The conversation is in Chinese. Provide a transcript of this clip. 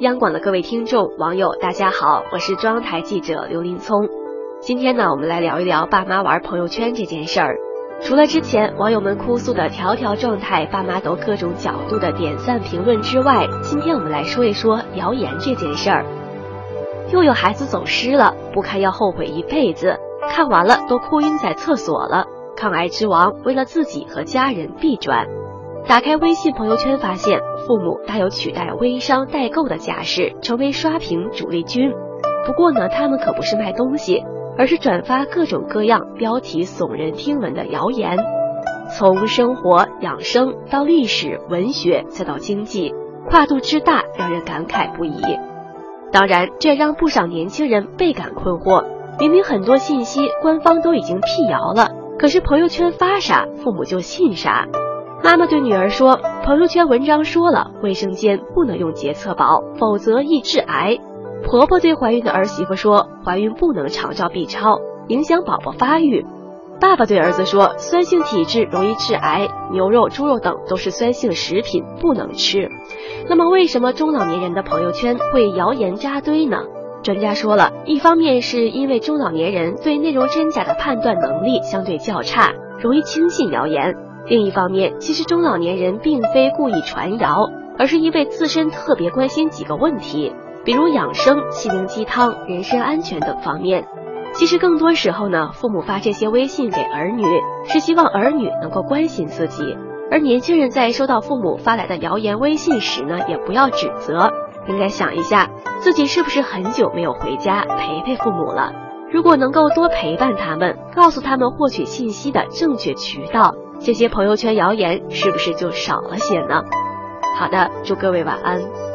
央广的各位听众、网友，大家好，我是中央台记者刘林聪。今天呢，我们来聊一聊爸妈玩朋友圈这件事儿。除了之前网友们哭诉的条条状态，爸妈都各种角度的点赞评论之外，今天我们来说一说谣言这件事儿。又有孩子走失了，不看要后悔一辈子，看完了都哭晕在厕所了。抗癌之王为了自己和家人必转。打开微信朋友圈，发现父母大有取代微商代购的架势，成为刷屏主力军。不过呢，他们可不是卖东西，而是转发各种各样标题耸人听闻的谣言，从生活养生到历史文学，再到经济，跨度之大，让人感慨不已。当然，这让不少年轻人倍感困惑。明明很多信息官方都已经辟谣了，可是朋友圈发啥，父母就信啥。妈妈对女儿说：“朋友圈文章说了，卫生间不能用洁厕宝，否则易致癌。”婆婆对怀孕的儿媳妇说：“怀孕不能常照 B 超，影响宝宝发育。”爸爸对儿子说：“酸性体质容易致癌，牛肉、猪肉等都是酸性食品，不能吃。”那么，为什么中老年人的朋友圈会谣言扎堆呢？专家说了，一方面是因为中老年人对内容真假的判断能力相对较差，容易轻信谣言；另一方面，其实中老年人并非故意传谣，而是因为自身特别关心几个问题，比如养生、心灵鸡汤、人身安全等方面。其实更多时候呢，父母发这些微信给儿女，是希望儿女能够关心自己。而年轻人在收到父母发来的谣言微信时呢，也不要指责，应该想一下自己是不是很久没有回家陪陪父母了。如果能够多陪伴他们，告诉他们获取信息的正确渠道，这些朋友圈谣言是不是就少了些呢？好的，祝各位晚安。